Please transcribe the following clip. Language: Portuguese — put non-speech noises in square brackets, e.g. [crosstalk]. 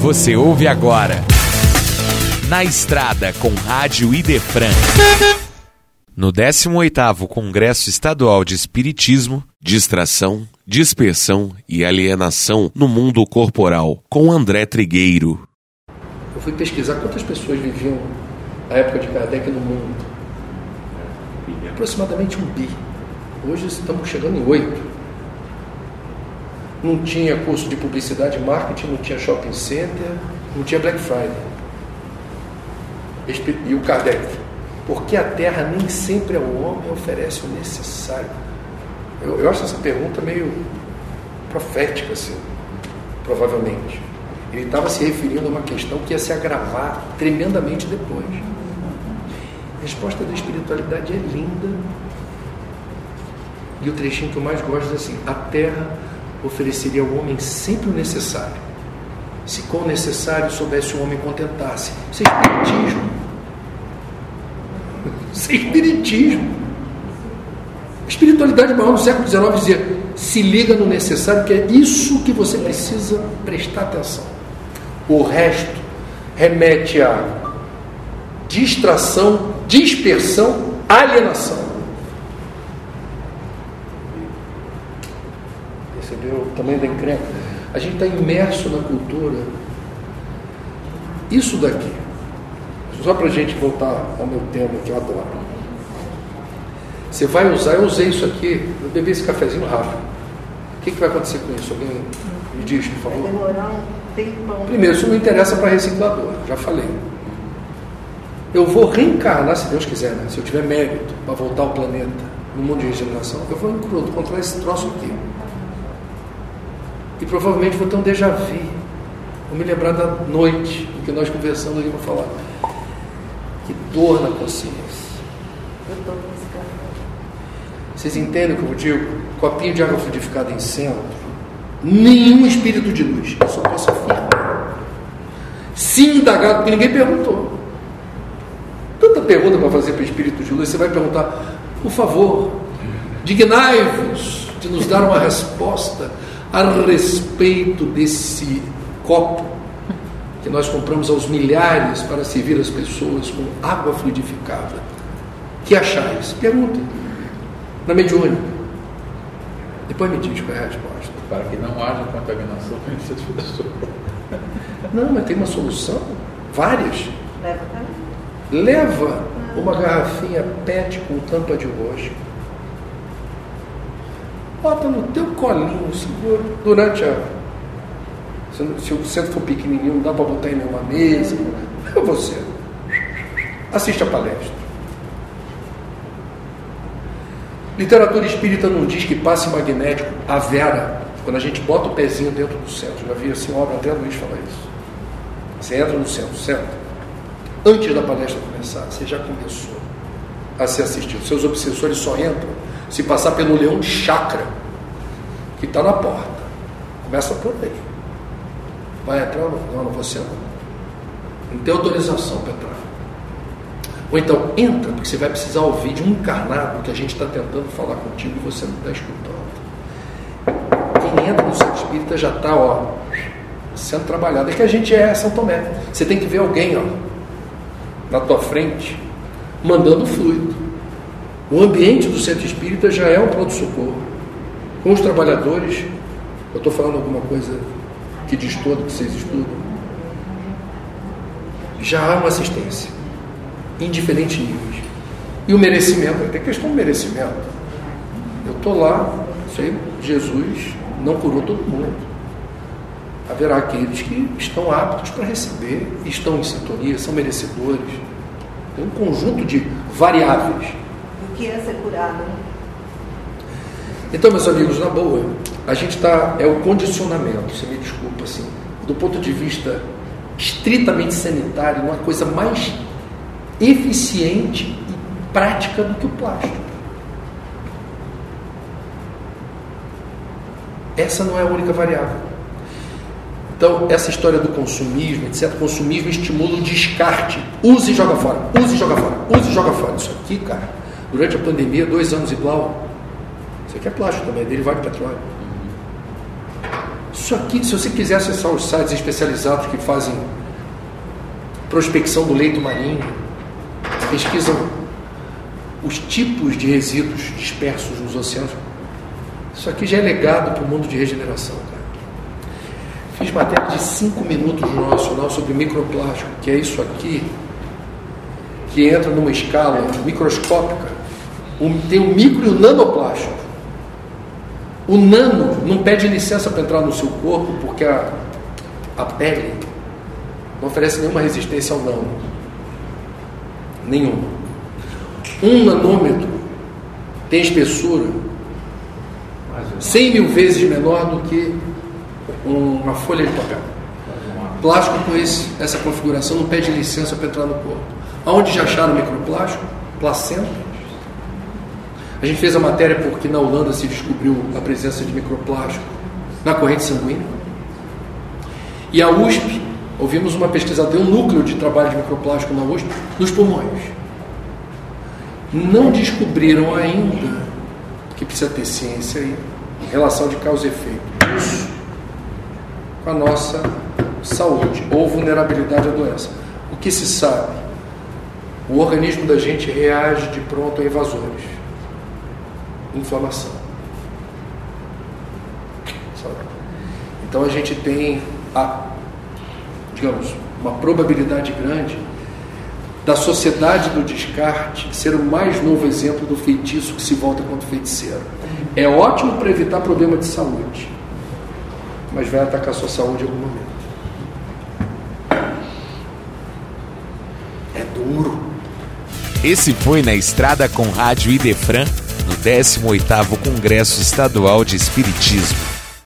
Você ouve agora. Na Estrada com Rádio Idefran. No 18º Congresso Estadual de Espiritismo, Distração, Dispersão e Alienação no Mundo Corporal, com André Trigueiro. Eu fui pesquisar quantas pessoas viviam na época de Kardec no mundo. Aproximadamente um bi. Hoje estamos chegando em oito. Não tinha curso de publicidade e marketing, não tinha shopping center, não tinha Black Friday. E o Kardec, porque a terra nem sempre ao homem oferece o necessário. Eu, eu acho essa pergunta meio profética, assim, provavelmente. Ele estava se referindo a uma questão que ia se agravar tremendamente depois. A resposta da espiritualidade é linda. E o trechinho que eu mais gosto é assim: a terra ofereceria ao homem sempre o necessário. Se com o necessário soubesse o homem contentar-se. Isso é espiritismo. [laughs] Isso é espiritismo. A espiritualidade maior no século XIX dizia: se liga no necessário, que é isso que você precisa prestar atenção. O resto remete a distração, dispersão, alienação. Percebeu o tamanho da encrenca? A gente está imerso na cultura. Isso daqui, só para a gente voltar ao meu tema que eu adoro. Você vai usar, eu usei isso aqui, eu bebi esse cafezinho rápido. O que, que vai acontecer com isso? Alguém me diz, por favor? Vai demorar um tempão. Primeiro, isso não interessa para reciclador, já falei. Eu vou reencarnar, se Deus quiser, né? se eu tiver mérito para voltar ao planeta, no mundo de regeneração, eu vou encontrar esse troço aqui. E provavelmente vou ter um déjà vu. Vou me lembrar da noite em que nós conversamos ali para falar. Que dor na consciência. Vocês entendem o que eu digo? Copinho de água fluidificada em centro. Nenhum espírito de luz. Eu só posso afirmar. Se indagado, porque ninguém perguntou. Tanta pergunta para fazer para espírito de luz. Você vai perguntar, por favor, dignai-vos de nos dar uma resposta a respeito desse copo que nós compramos aos milhares para servir as pessoas com água fluidificada. Que achais? Perguntem. Na mediúnica. Depois me diz qual é a resposta. Para que não haja contaminação entre as pessoas. Não, mas tem uma solução. Várias. Leva também. Leva uma garrafinha PET com tampa de roxa. Bota no teu colinho, segura. Durante a. Se, o centro for pequenininho, não dá para botar em nenhuma mesa. É você. Assiste a palestra. Literatura espírita não diz que passe magnético a vera, quando a gente bota o pezinho dentro do centro. Já vi assim, obra até Luiz falar isso. Você entra no centro, senta. Antes da palestra começar, você já começou a ser assistido. Seus obsessores só entram se passar pelo leão de chakra, que está na porta. Começa por aí. Vai entrar ou? Não, não você não. Não tem autorização para entrar. Ou então, entra, porque você vai precisar ouvir de um encarnado que a gente está tentando falar contigo e você não está escutando. Quem entra no centro espírita já está, ó, sendo trabalhado. É que a gente é São Tomé. Você tem que ver alguém, ó, na tua frente, mandando fluido. O ambiente do centro espírita já é um pronto-socorro. Com os trabalhadores, eu estou falando alguma coisa que diz todo que vocês estudam, já há uma assistência, em diferentes níveis. E o merecimento, tem questão do merecimento. Eu estou lá, aí, Jesus não curou todo mundo. Haverá aqueles que estão aptos para receber, estão em sintonia, são merecedores. Tem um conjunto de variáveis. Que é ser curado? Então, meus amigos, na boa, a gente está. É o condicionamento, você me desculpa, assim, do ponto de vista estritamente sanitário, uma coisa mais eficiente e prática do que o plástico. Essa não é a única variável. Então, essa história do consumismo, etc., consumismo estimula o descarte. Use e joga fora, use e joga fora, use e joga fora. Isso aqui, cara, durante a pandemia, dois anos igual. Isso aqui é plástico também, é derivado de petróleo. Isso aqui, se você quiser acessar os sites especializados que fazem prospecção do leito marinho, pesquisam os tipos de resíduos dispersos nos oceanos. Isso aqui já é legado para o mundo de regeneração. Cara. Fiz matéria de cinco minutos no Jornal Nacional sobre microplástico, que é isso aqui, que entra numa escala microscópica. Tem o micro e o nanoplástico. O nano não pede licença para entrar no seu corpo porque a, a pele não oferece nenhuma resistência ao nano. Nenhuma. Um nanômetro tem espessura 100 mil vezes menor do que uma folha de papel. Plástico com esse, essa configuração não pede licença para entrar no corpo. Aonde já acharam microplástico? Placenta. A gente fez a matéria porque na Holanda se descobriu a presença de microplástico na corrente sanguínea. E a USP, ouvimos uma pesquisadora, um núcleo de trabalho de microplástico na USP, nos pulmões. Não descobriram ainda que precisa ter ciência em relação de causa e efeito. Isso com a nossa saúde ou vulnerabilidade à doença. O que se sabe? O organismo da gente reage de pronto a invasores. Inflamação. Então a gente tem a, digamos, uma probabilidade grande da sociedade do descarte ser o mais novo exemplo do feitiço que se volta contra o feiticeiro. É ótimo para evitar problema de saúde, mas vai atacar a sua saúde em algum momento. É duro. Esse foi na estrada com Rádio Idefran, no 18º Congresso Estadual de Espiritismo.